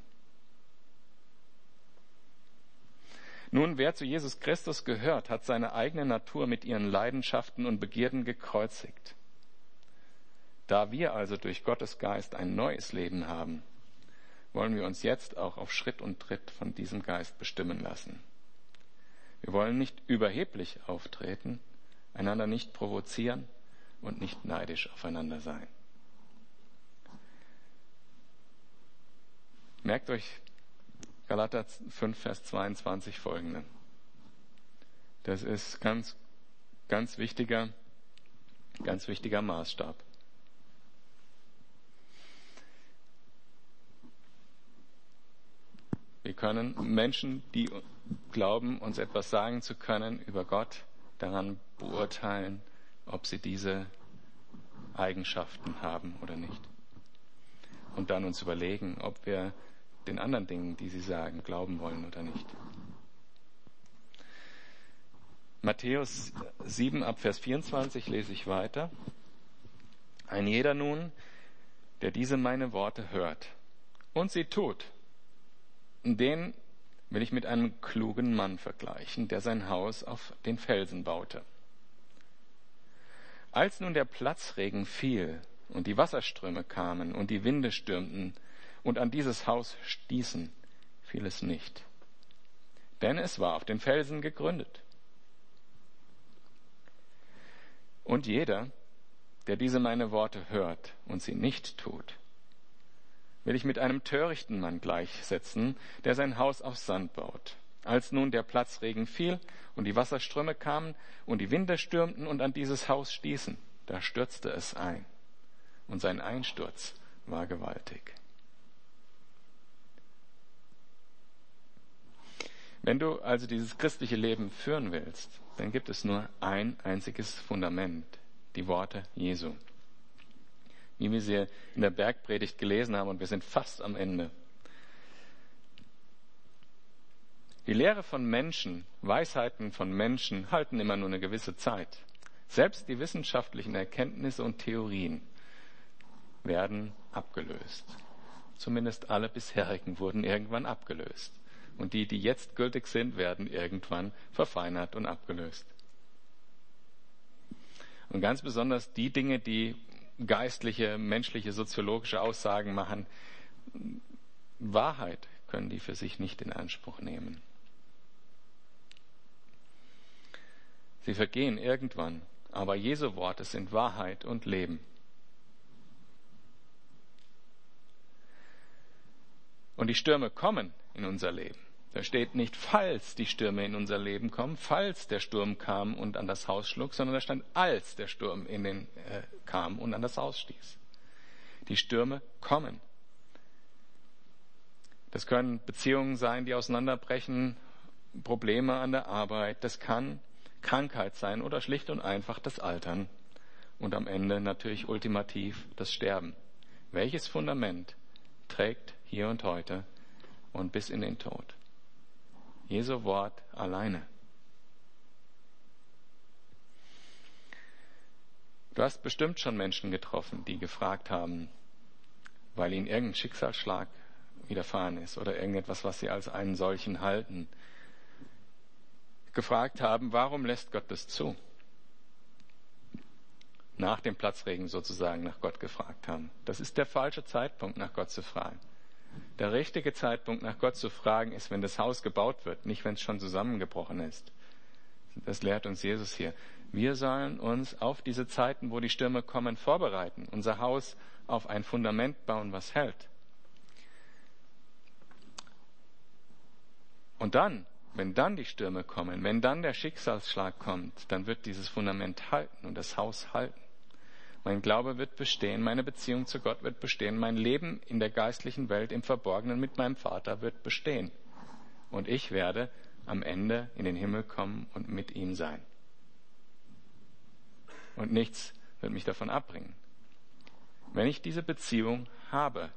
S1: Nun, wer zu Jesus Christus gehört, hat seine eigene Natur mit ihren Leidenschaften und Begierden gekreuzigt. Da wir also durch Gottes Geist ein neues Leben haben, wollen wir uns jetzt auch auf Schritt und Tritt von diesem Geist bestimmen lassen. Wir wollen nicht überheblich auftreten, einander nicht provozieren, und nicht neidisch aufeinander sein. Merkt euch Galater 5, Vers 22 folgende. Das ist ganz, ganz wichtiger, ganz wichtiger Maßstab. Können Menschen, die glauben, uns etwas sagen zu können über Gott, daran beurteilen, ob sie diese Eigenschaften haben oder nicht. Und dann uns überlegen, ob wir den anderen Dingen, die sie sagen, glauben wollen oder nicht. Matthäus 7 ab Vers 24 lese ich weiter. Ein jeder nun, der diese meine Worte hört und sie tut, den will ich mit einem klugen Mann vergleichen, der sein Haus auf den Felsen baute. Als nun der Platzregen fiel und die Wasserströme kamen und die Winde stürmten und an dieses Haus stießen, fiel es nicht. Denn es war auf den Felsen gegründet. Und jeder, der diese meine Worte hört und sie nicht tut, will ich mit einem törichten Mann gleichsetzen, der sein Haus auf Sand baut. Als nun der Platzregen fiel und die Wasserströme kamen und die Winde stürmten und an dieses Haus stießen, da stürzte es ein. Und sein Einsturz war gewaltig. Wenn du also dieses christliche Leben führen willst, dann gibt es nur ein einziges Fundament, die Worte Jesu wie wir sie in der Bergpredigt gelesen haben, und wir sind fast am Ende. Die Lehre von Menschen, Weisheiten von Menschen halten immer nur eine gewisse Zeit. Selbst die wissenschaftlichen Erkenntnisse und Theorien werden abgelöst. Zumindest alle bisherigen wurden irgendwann abgelöst. Und die, die jetzt gültig sind, werden irgendwann verfeinert und abgelöst. Und ganz besonders die Dinge, die geistliche, menschliche, soziologische Aussagen machen. Wahrheit können die für sich nicht in Anspruch nehmen. Sie vergehen irgendwann, aber Jesu Worte sind Wahrheit und Leben. Und die Stürme kommen in unser Leben. Da steht nicht, falls die Stürme in unser Leben kommen, falls der Sturm kam und an das Haus schlug, sondern da stand, als der Sturm in den, äh, kam und an das Haus stieß. Die Stürme kommen. Das können Beziehungen sein, die auseinanderbrechen, Probleme an der Arbeit. Das kann Krankheit sein oder schlicht und einfach das Altern. Und am Ende natürlich ultimativ das Sterben. Welches Fundament trägt hier und heute und bis in den Tod? Jesu Wort alleine. Du hast bestimmt schon Menschen getroffen, die gefragt haben, weil ihnen irgendein Schicksalsschlag widerfahren ist oder irgendetwas, was sie als einen solchen halten, gefragt haben, warum lässt Gott das zu? Nach dem Platzregen sozusagen nach Gott gefragt haben. Das ist der falsche Zeitpunkt, nach Gott zu fragen. Der richtige Zeitpunkt, nach Gott zu fragen, ist, wenn das Haus gebaut wird, nicht wenn es schon zusammengebrochen ist. Das lehrt uns Jesus hier. Wir sollen uns auf diese Zeiten, wo die Stürme kommen, vorbereiten, unser Haus auf ein Fundament bauen, was hält. Und dann, wenn dann die Stürme kommen, wenn dann der Schicksalsschlag kommt, dann wird dieses Fundament halten und das Haus halten. Mein Glaube wird bestehen, meine Beziehung zu Gott wird bestehen, mein Leben in der geistlichen Welt im Verborgenen mit meinem Vater wird bestehen. Und ich werde am Ende in den Himmel kommen und mit ihm sein. Und nichts wird mich davon abbringen. Wenn ich diese Beziehung habe,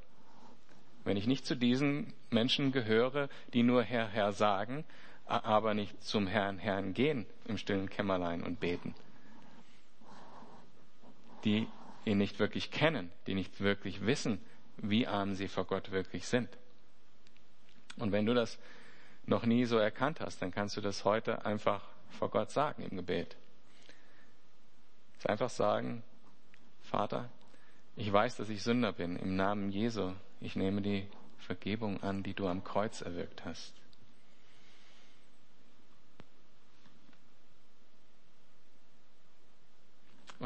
S1: wenn ich nicht zu diesen Menschen gehöre, die nur Herr, Herr sagen, aber nicht zum Herrn, Herrn gehen im stillen Kämmerlein und beten, die ihn nicht wirklich kennen, die nicht wirklich wissen, wie arm sie vor Gott wirklich sind. Und wenn du das noch nie so erkannt hast, dann kannst du das heute einfach vor Gott sagen im Gebet. Einfach sagen, Vater, ich weiß, dass ich Sünder bin. Im Namen Jesu, ich nehme die Vergebung an, die du am Kreuz erwirkt hast.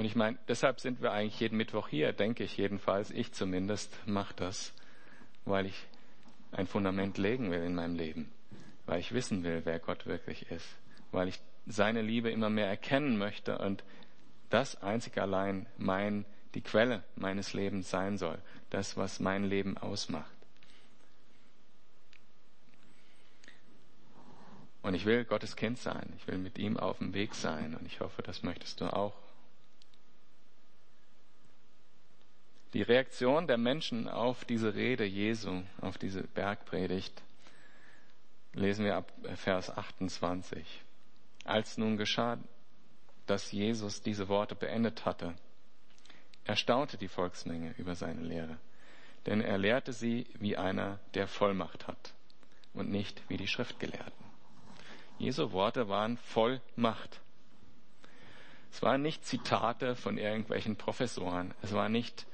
S1: Und ich meine, deshalb sind wir eigentlich jeden Mittwoch hier, denke ich jedenfalls. Ich zumindest mache das, weil ich ein Fundament legen will in meinem Leben, weil ich wissen will, wer Gott wirklich ist, weil ich seine Liebe immer mehr erkennen möchte und das einzig allein mein, die Quelle meines Lebens sein soll, das, was mein Leben ausmacht. Und ich will Gottes Kind sein. Ich will mit ihm auf dem Weg sein. Und ich hoffe, das möchtest du auch. Die Reaktion der Menschen auf diese Rede Jesu, auf diese Bergpredigt, lesen wir ab Vers 28. Als nun geschah, dass Jesus diese Worte beendet hatte, erstaunte die Volksmenge über seine Lehre, denn er lehrte sie wie einer, der Vollmacht hat und nicht wie die Schriftgelehrten. Jesu Worte waren voll Macht. Es waren nicht Zitate von irgendwelchen Professoren. Es war nicht,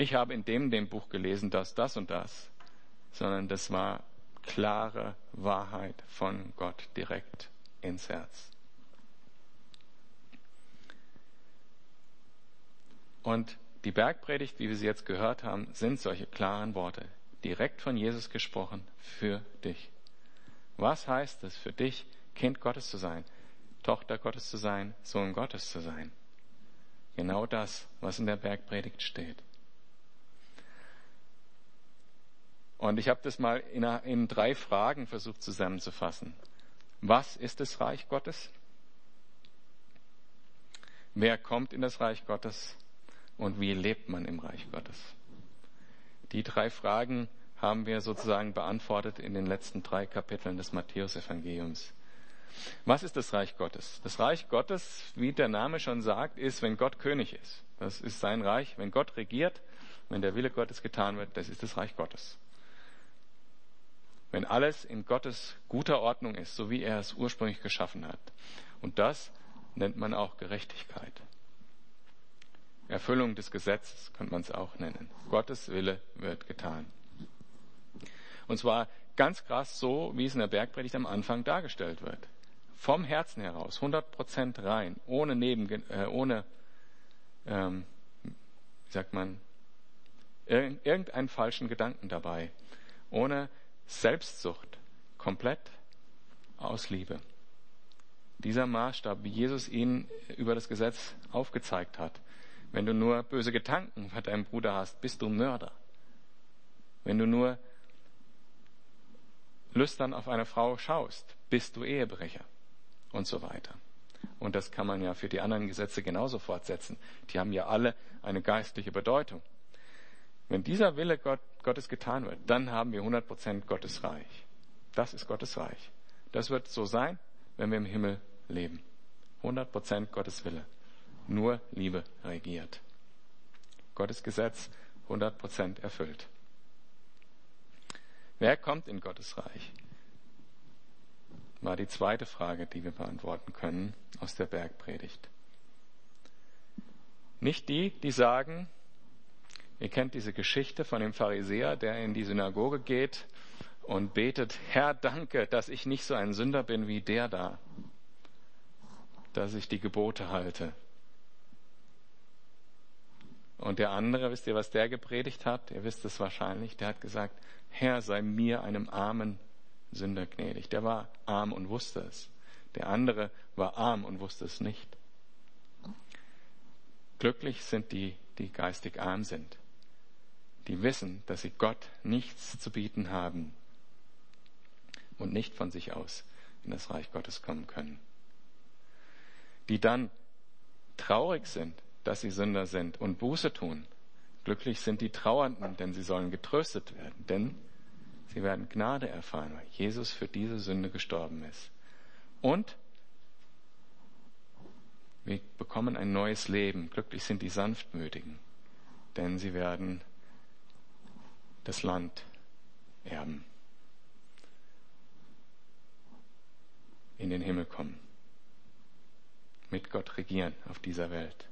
S1: ich habe in dem, dem Buch gelesen, das, das und das, sondern das war klare Wahrheit von Gott direkt ins Herz. Und die Bergpredigt, wie wir sie jetzt gehört haben, sind solche klaren Worte, direkt von Jesus gesprochen für dich. Was heißt es für dich, Kind Gottes zu sein, Tochter Gottes zu sein, Sohn Gottes zu sein? Genau das, was in der Bergpredigt steht. Und ich habe das mal in, in drei Fragen versucht zusammenzufassen. Was ist das Reich Gottes? Wer kommt in das Reich Gottes? Und wie lebt man im Reich Gottes? Die drei Fragen haben wir sozusagen beantwortet in den letzten drei Kapiteln des Matthäusevangeliums. Was ist das Reich Gottes? Das Reich Gottes, wie der Name schon sagt, ist, wenn Gott König ist. Das ist sein Reich. Wenn Gott regiert, wenn der Wille Gottes getan wird, das ist das Reich Gottes. Wenn alles in Gottes guter Ordnung ist, so wie er es ursprünglich geschaffen hat. Und das nennt man auch Gerechtigkeit. Erfüllung des Gesetzes könnte man es auch nennen. Gottes Wille wird getan. Und zwar ganz krass so, wie es in der Bergpredigt am Anfang dargestellt wird. Vom Herzen heraus, 100 Prozent rein, ohne Neben, äh, ohne, ähm, wie sagt man, irgendeinen falschen Gedanken dabei, ohne Selbstsucht, komplett aus Liebe. Dieser Maßstab, wie Jesus ihn über das Gesetz aufgezeigt hat. Wenn du nur böse Gedanken für deinen Bruder hast, bist du Mörder. Wenn du nur lüstern auf eine Frau schaust, bist du Ehebrecher und so weiter. Und das kann man ja für die anderen Gesetze genauso fortsetzen. Die haben ja alle eine geistliche Bedeutung. Wenn dieser Wille Gott, Gottes getan wird, dann haben wir 100% Gottes Reich. Das ist Gottes Reich. Das wird so sein, wenn wir im Himmel leben. 100% Gottes Wille. Nur Liebe regiert. Gottes Gesetz 100% erfüllt. Wer kommt in Gottes Reich? War die zweite Frage, die wir beantworten können aus der Bergpredigt. Nicht die, die sagen, ihr kennt diese Geschichte von dem Pharisäer, der in die Synagoge geht und betet, Herr, danke, dass ich nicht so ein Sünder bin wie der da, dass ich die Gebote halte. Und der andere, wisst ihr, was der gepredigt hat? Ihr wisst es wahrscheinlich. Der hat gesagt, Herr, sei mir einem armen Sünder gnädig. Der war arm und wusste es. Der andere war arm und wusste es nicht. Glücklich sind die, die geistig arm sind, die wissen, dass sie Gott nichts zu bieten haben und nicht von sich aus in das Reich Gottes kommen können. Die dann traurig sind, dass sie Sünder sind und Buße tun Glücklich sind die Trauernden, denn sie sollen getröstet werden, denn sie werden Gnade erfahren, weil Jesus für diese Sünde gestorben ist. Und wir bekommen ein neues Leben. Glücklich sind die Sanftmütigen, denn sie werden das Land erben, in den Himmel kommen, mit Gott regieren auf dieser Welt.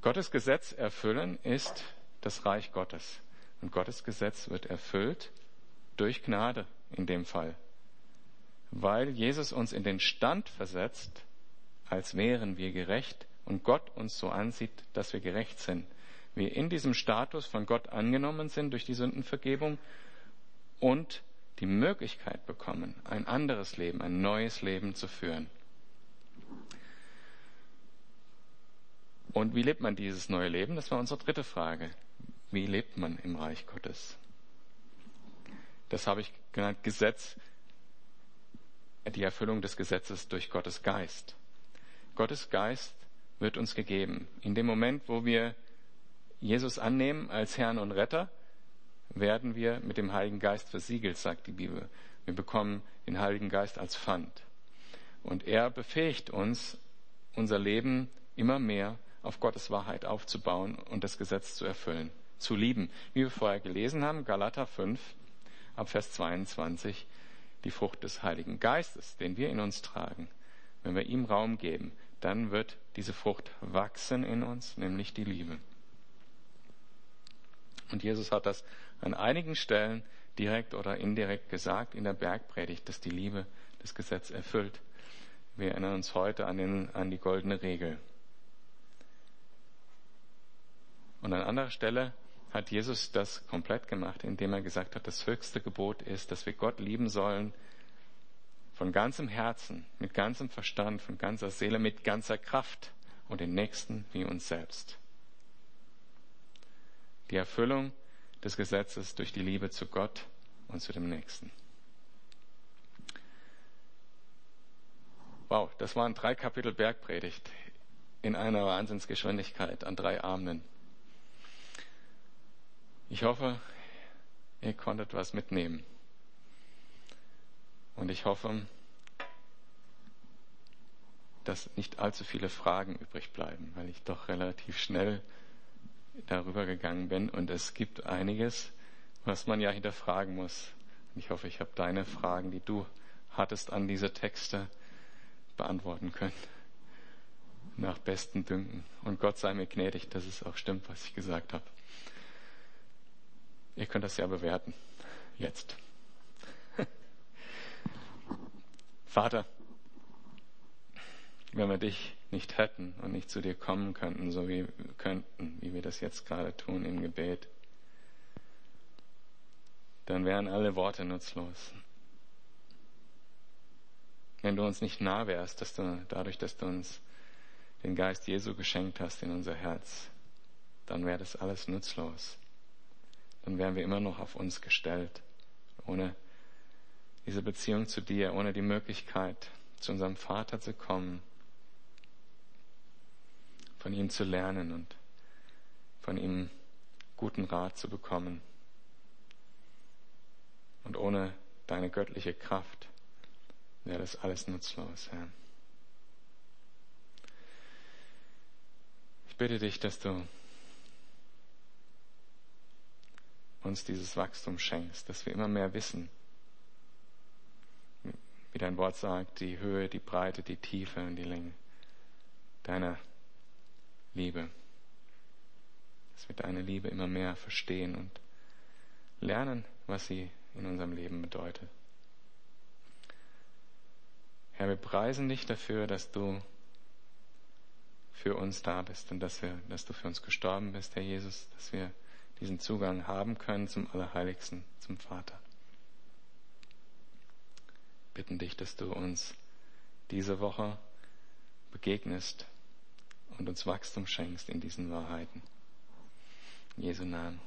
S1: Gottes Gesetz erfüllen ist das Reich Gottes. Und Gottes Gesetz wird erfüllt durch Gnade in dem Fall. weil Jesus uns in den Stand versetzt, als wären wir gerecht und Gott uns so ansieht, dass wir gerecht sind. Wir in diesem Status von Gott angenommen sind durch die Sündenvergebung und die Möglichkeit bekommen, ein anderes Leben, ein neues Leben zu führen. Und wie lebt man dieses neue Leben? Das war unsere dritte Frage. Wie lebt man im Reich Gottes? Das habe ich genannt Gesetz, die Erfüllung des Gesetzes durch Gottes Geist. Gottes Geist wird uns gegeben. In dem Moment, wo wir Jesus annehmen als Herrn und Retter, werden wir mit dem Heiligen Geist versiegelt, sagt die Bibel. Wir bekommen den Heiligen Geist als Pfand. Und er befähigt uns, unser Leben immer mehr auf Gottes Wahrheit aufzubauen und das Gesetz zu erfüllen, zu lieben. Wie wir vorher gelesen haben, Galater 5, ab Vers 22, die Frucht des Heiligen Geistes, den wir in uns tragen. Wenn wir ihm Raum geben, dann wird diese Frucht wachsen in uns, nämlich die Liebe. Und Jesus hat das an einigen Stellen direkt oder indirekt gesagt in der Bergpredigt, dass die Liebe das Gesetz erfüllt. Wir erinnern uns heute an, den, an die goldene Regel. Und an anderer Stelle hat Jesus das komplett gemacht, indem er gesagt hat, das höchste Gebot ist, dass wir Gott lieben sollen von ganzem Herzen, mit ganzem Verstand, von ganzer Seele, mit ganzer Kraft und den Nächsten wie uns selbst. Die Erfüllung des Gesetzes durch die Liebe zu Gott und zu dem Nächsten. Wow, das waren drei Kapitel Bergpredigt in einer Wahnsinnsgeschwindigkeit an drei Abenden. Ich hoffe, ihr konntet was mitnehmen. Und ich hoffe, dass nicht allzu viele Fragen übrig bleiben, weil ich doch relativ schnell darüber gegangen bin. Und es gibt einiges, was man ja hinterfragen muss. Und ich hoffe, ich habe deine Fragen, die du hattest an diese Texte, beantworten können. Nach besten Dünken. Und Gott sei mir gnädig, dass es auch stimmt, was ich gesagt habe. Ihr könnt das ja bewerten. Jetzt. Vater, wenn wir dich nicht hätten und nicht zu dir kommen könnten, so wie könnten, wie wir das jetzt gerade tun im Gebet, dann wären alle Worte nutzlos. Wenn du uns nicht nah wärst, dass du, dadurch, dass du uns den Geist Jesu geschenkt hast in unser Herz, dann wäre das alles nutzlos dann wären wir immer noch auf uns gestellt, ohne diese Beziehung zu dir, ohne die Möglichkeit, zu unserem Vater zu kommen, von ihm zu lernen und von ihm guten Rat zu bekommen. Und ohne deine göttliche Kraft wäre das alles nutzlos, Herr. Ich bitte dich, dass du uns dieses Wachstum schenkst, dass wir immer mehr wissen, wie dein Wort sagt, die Höhe, die Breite, die Tiefe und die Länge deiner Liebe. Dass wir deine Liebe immer mehr verstehen und lernen, was sie in unserem Leben bedeutet. Herr, wir preisen dich dafür, dass du für uns da bist und dass, wir, dass du für uns gestorben bist, Herr Jesus, dass wir diesen Zugang haben können zum Allerheiligsten, zum Vater. Bitten dich, dass du uns diese Woche begegnest und uns Wachstum schenkst in diesen Wahrheiten. In Jesu Namen.